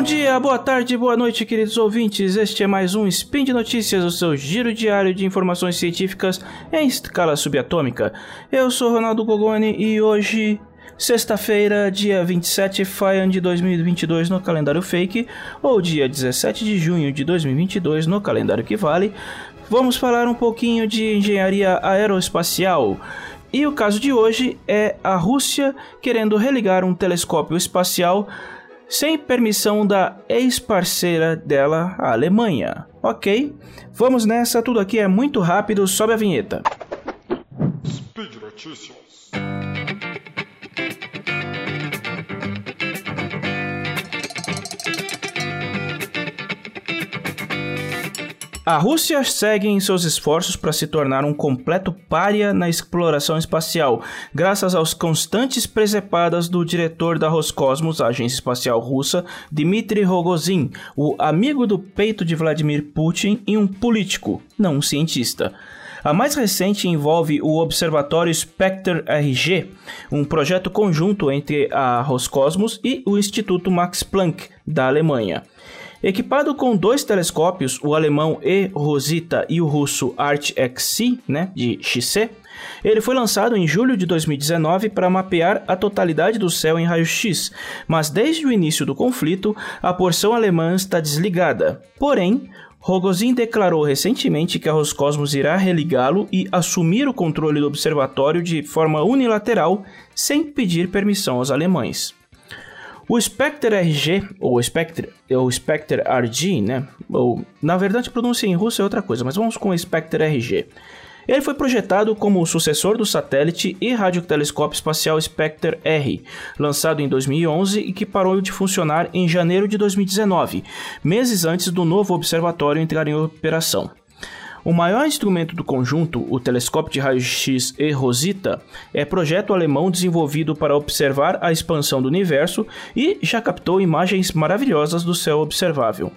Bom dia, boa tarde, boa noite, queridos ouvintes. Este é mais um Spin de Notícias, o seu giro diário de informações científicas em escala subatômica. Eu sou Ronaldo Gogoni e hoje, sexta-feira, dia 27 Faian de 2022 no calendário fake, ou dia 17 de junho de 2022 no calendário que vale, vamos falar um pouquinho de engenharia aeroespacial. E o caso de hoje é a Rússia querendo religar um telescópio espacial sem permissão da ex-parceira dela, a Alemanha. Ok, vamos nessa, tudo aqui é muito rápido, sobe a vinheta. Speed Notícias. A Rússia segue em seus esforços para se tornar um completo pária na exploração espacial, graças aos constantes presepadas do diretor da Roscosmos, a agência espacial russa, Dmitry Rogozin, o amigo do peito de Vladimir Putin e um político, não um cientista. A mais recente envolve o Observatório Spectre RG, um projeto conjunto entre a Roscosmos e o Instituto Max Planck, da Alemanha. Equipado com dois telescópios, o alemão E Rosita e o russo ART-XC, né, de XC, ele foi lançado em julho de 2019 para mapear a totalidade do céu em raio-x, mas desde o início do conflito, a porção alemã está desligada. Porém, Rogozin declarou recentemente que a Roscosmos irá religá-lo e assumir o controle do observatório de forma unilateral, sem pedir permissão aos alemães. O Spectre RG, ou Spectre, ou Spectre RG, né? Ou, na verdade, a pronúncia em russo é outra coisa, mas vamos com o Spectre RG. Ele foi projetado como o sucessor do satélite e radiotelescópio espacial Spectre R, lançado em 2011 e que parou de funcionar em janeiro de 2019, meses antes do novo observatório entrar em operação. O maior instrumento do conjunto, o telescópio de raio-x E Rosita, é projeto alemão desenvolvido para observar a expansão do universo e já captou imagens maravilhosas do céu observável.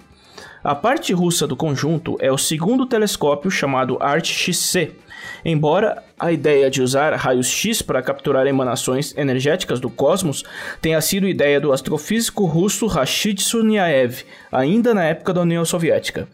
A parte russa do conjunto é o segundo telescópio chamado ART-XC. Embora a ideia de usar raios X para capturar emanações energéticas do cosmos tenha sido ideia do astrofísico russo Rashid Sunyaev, ainda na época da União Soviética.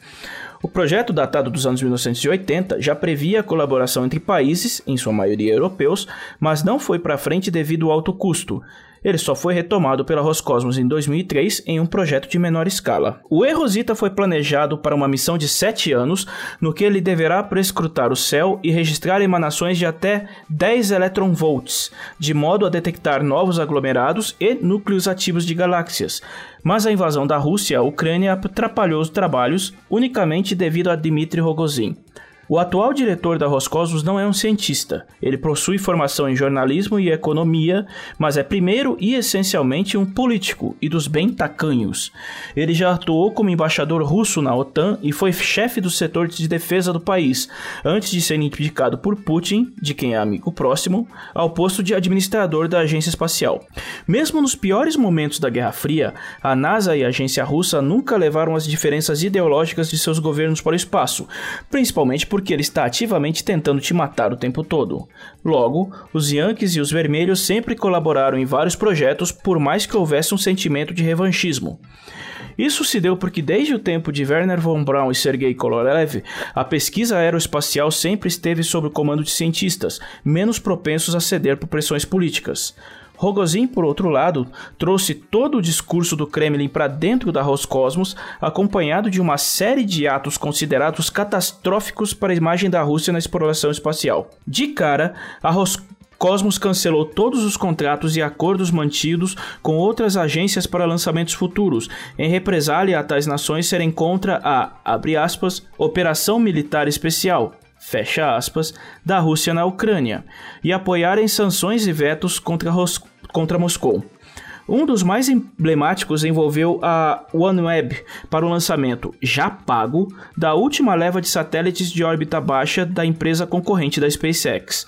O projeto, datado dos anos 1980, já previa a colaboração entre países, em sua maioria europeus, mas não foi para frente devido ao alto custo. Ele só foi retomado pela Roscosmos em 2003 em um projeto de menor escala. O E-Rosita foi planejado para uma missão de 7 anos, no que ele deverá prescrutar o céu e registrar emanações de até 10 electronvolts, de modo a detectar novos aglomerados e núcleos ativos de galáxias. Mas a invasão da Rússia à Ucrânia atrapalhou os trabalhos unicamente devido a Dmitry Rogozin. O atual diretor da Roscosmos não é um cientista. Ele possui formação em jornalismo e economia, mas é primeiro e essencialmente um político e dos bem tacanhos. Ele já atuou como embaixador russo na OTAN e foi chefe do setor de defesa do país, antes de ser indicado por Putin, de quem é amigo próximo, ao posto de administrador da agência espacial. Mesmo nos piores momentos da Guerra Fria, a NASA e a agência russa nunca levaram as diferenças ideológicas de seus governos para o espaço, principalmente por porque ele está ativamente tentando te matar o tempo todo. Logo, os Yankees e os Vermelhos sempre colaboraram em vários projetos, por mais que houvesse um sentimento de revanchismo. Isso se deu porque desde o tempo de Werner von Braun e Sergei Korolev, a pesquisa aeroespacial sempre esteve sob o comando de cientistas, menos propensos a ceder por pressões políticas. Rogozin, por outro lado, trouxe todo o discurso do Kremlin para dentro da Roscosmos, acompanhado de uma série de atos considerados catastróficos para a imagem da Rússia na exploração espacial. De cara, a Roscosmos cancelou todos os contratos e acordos mantidos com outras agências para lançamentos futuros, em represália a tais nações serem contra a, aspas, operação militar especial, fecha aspas, da Rússia na Ucrânia, e apoiarem sanções e vetos contra, contra Moscou. Um dos mais emblemáticos envolveu a OneWeb para o lançamento, já pago, da última leva de satélites de órbita baixa da empresa concorrente da SpaceX.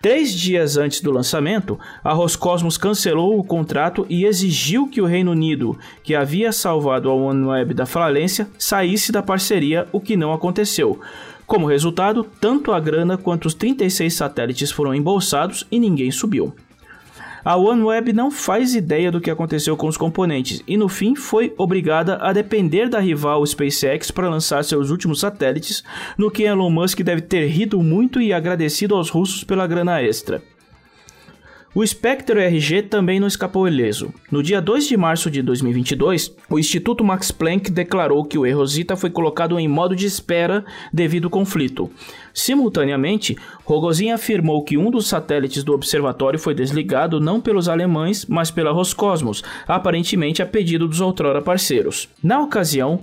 Três dias antes do lançamento, a Roscosmos cancelou o contrato e exigiu que o Reino Unido, que havia salvado a OneWeb da falência, saísse da parceria, o que não aconteceu. Como resultado, tanto a grana quanto os 36 satélites foram embolsados e ninguém subiu. A OneWeb não faz ideia do que aconteceu com os componentes e no fim foi obrigada a depender da rival SpaceX para lançar seus últimos satélites, no que Elon Musk deve ter rido muito e agradecido aos russos pela grana extra. O Spectre RG também não escapou ileso. No dia 2 de março de 2022, o Instituto Max Planck declarou que o Erosita foi colocado em modo de espera devido ao conflito. Simultaneamente, Rogozin afirmou que um dos satélites do observatório foi desligado não pelos alemães, mas pela Roscosmos, aparentemente a pedido dos outrora parceiros. Na ocasião,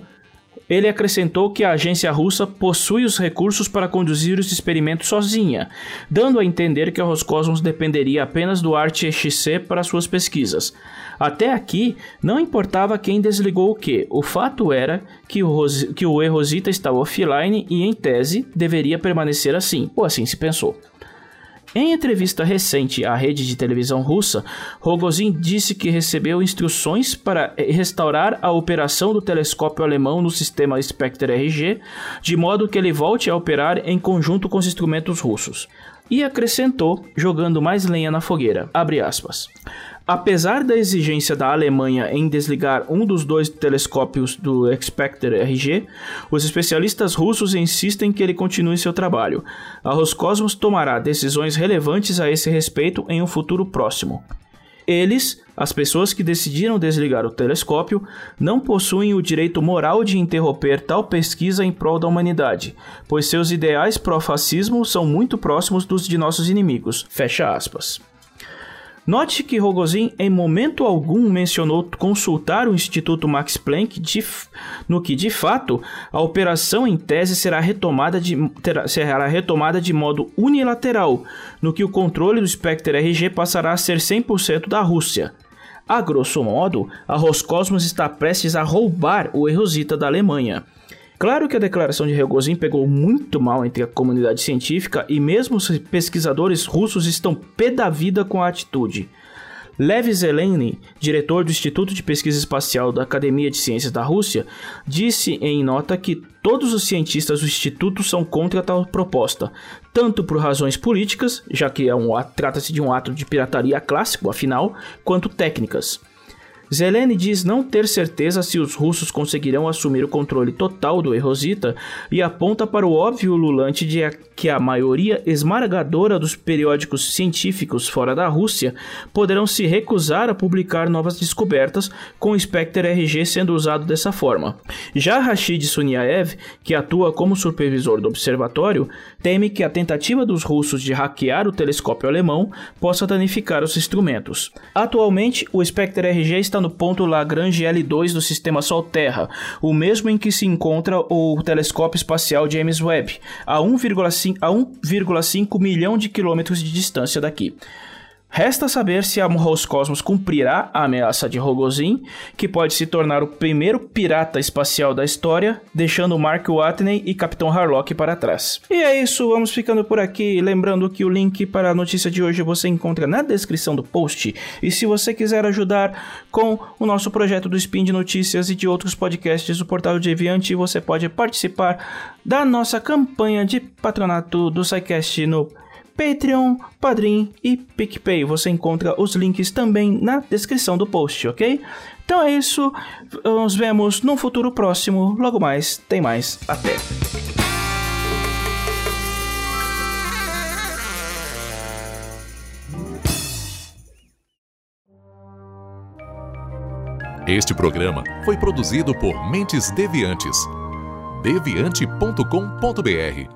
ele acrescentou que a agência russa possui os recursos para conduzir os experimentos sozinha, dando a entender que a Roscosmos dependeria apenas do ART-XC para suas pesquisas. Até aqui, não importava quem desligou o que, o fato era que o, Ros que o E-Rosita estava offline e, em tese, deveria permanecer assim, ou assim se pensou. Em entrevista recente à rede de televisão russa, Rogozin disse que recebeu instruções para restaurar a operação do telescópio alemão no sistema Spectre RG, de modo que ele volte a operar em conjunto com os instrumentos russos. E acrescentou, jogando mais lenha na fogueira. Apesar da exigência da Alemanha em desligar um dos dois telescópios do Expector RG, os especialistas russos insistem que ele continue seu trabalho. A Roscosmos tomará decisões relevantes a esse respeito em um futuro próximo. Eles, as pessoas que decidiram desligar o telescópio, não possuem o direito moral de interromper tal pesquisa em prol da humanidade, pois seus ideais pró-fascismo são muito próximos dos de nossos inimigos. Fecha aspas. Note que Rogozin em momento algum mencionou consultar o Instituto Max Planck, de, no que de fato a operação em tese será retomada, de, terá, será retomada de modo unilateral, no que o controle do Spectre RG passará a ser 100% da Rússia. A grosso modo, a Roscosmos está prestes a roubar o Erosita da Alemanha. Claro que a declaração de Rogozin pegou muito mal entre a comunidade científica e mesmo os pesquisadores russos estão pé da vida com a atitude. Lev Zeleny, diretor do Instituto de Pesquisa Espacial da Academia de Ciências da Rússia, disse em nota que todos os cientistas do instituto são contra tal proposta, tanto por razões políticas, já que é um, trata-se de um ato de pirataria clássico, afinal, quanto técnicas. Zelene diz não ter certeza se os russos conseguirão assumir o controle total do Erosita e aponta para o óbvio lulante de que a maioria esmagadora dos periódicos científicos fora da Rússia poderão se recusar a publicar novas descobertas, com o Spectre RG sendo usado dessa forma. Já Rashid Suniaev, que atua como supervisor do observatório, teme que a tentativa dos russos de hackear o telescópio alemão possa danificar os instrumentos. Atualmente, o Spectre RG está no ponto Lagrange L2 do sistema Sol-Terra, o mesmo em que se encontra o telescópio espacial James Webb, a 1,5 milhão de quilômetros de distância daqui. Resta saber se a Roscosmos cumprirá a ameaça de Rogozin, que pode se tornar o primeiro pirata espacial da história, deixando Mark Watney e Capitão Harlock para trás. E é isso, vamos ficando por aqui. Lembrando que o link para a notícia de hoje você encontra na descrição do post. E se você quiser ajudar com o nosso projeto do Spin de Notícias e de outros podcasts do Portal Deviante, você pode participar da nossa campanha de patronato do SciCast no Patreon, Padrim e PicPay. Você encontra os links também na descrição do post, ok? Então é isso, nos vemos no futuro próximo. Logo mais, tem mais. Até! Este programa foi produzido por Mentes Deviantes. deviante.com.br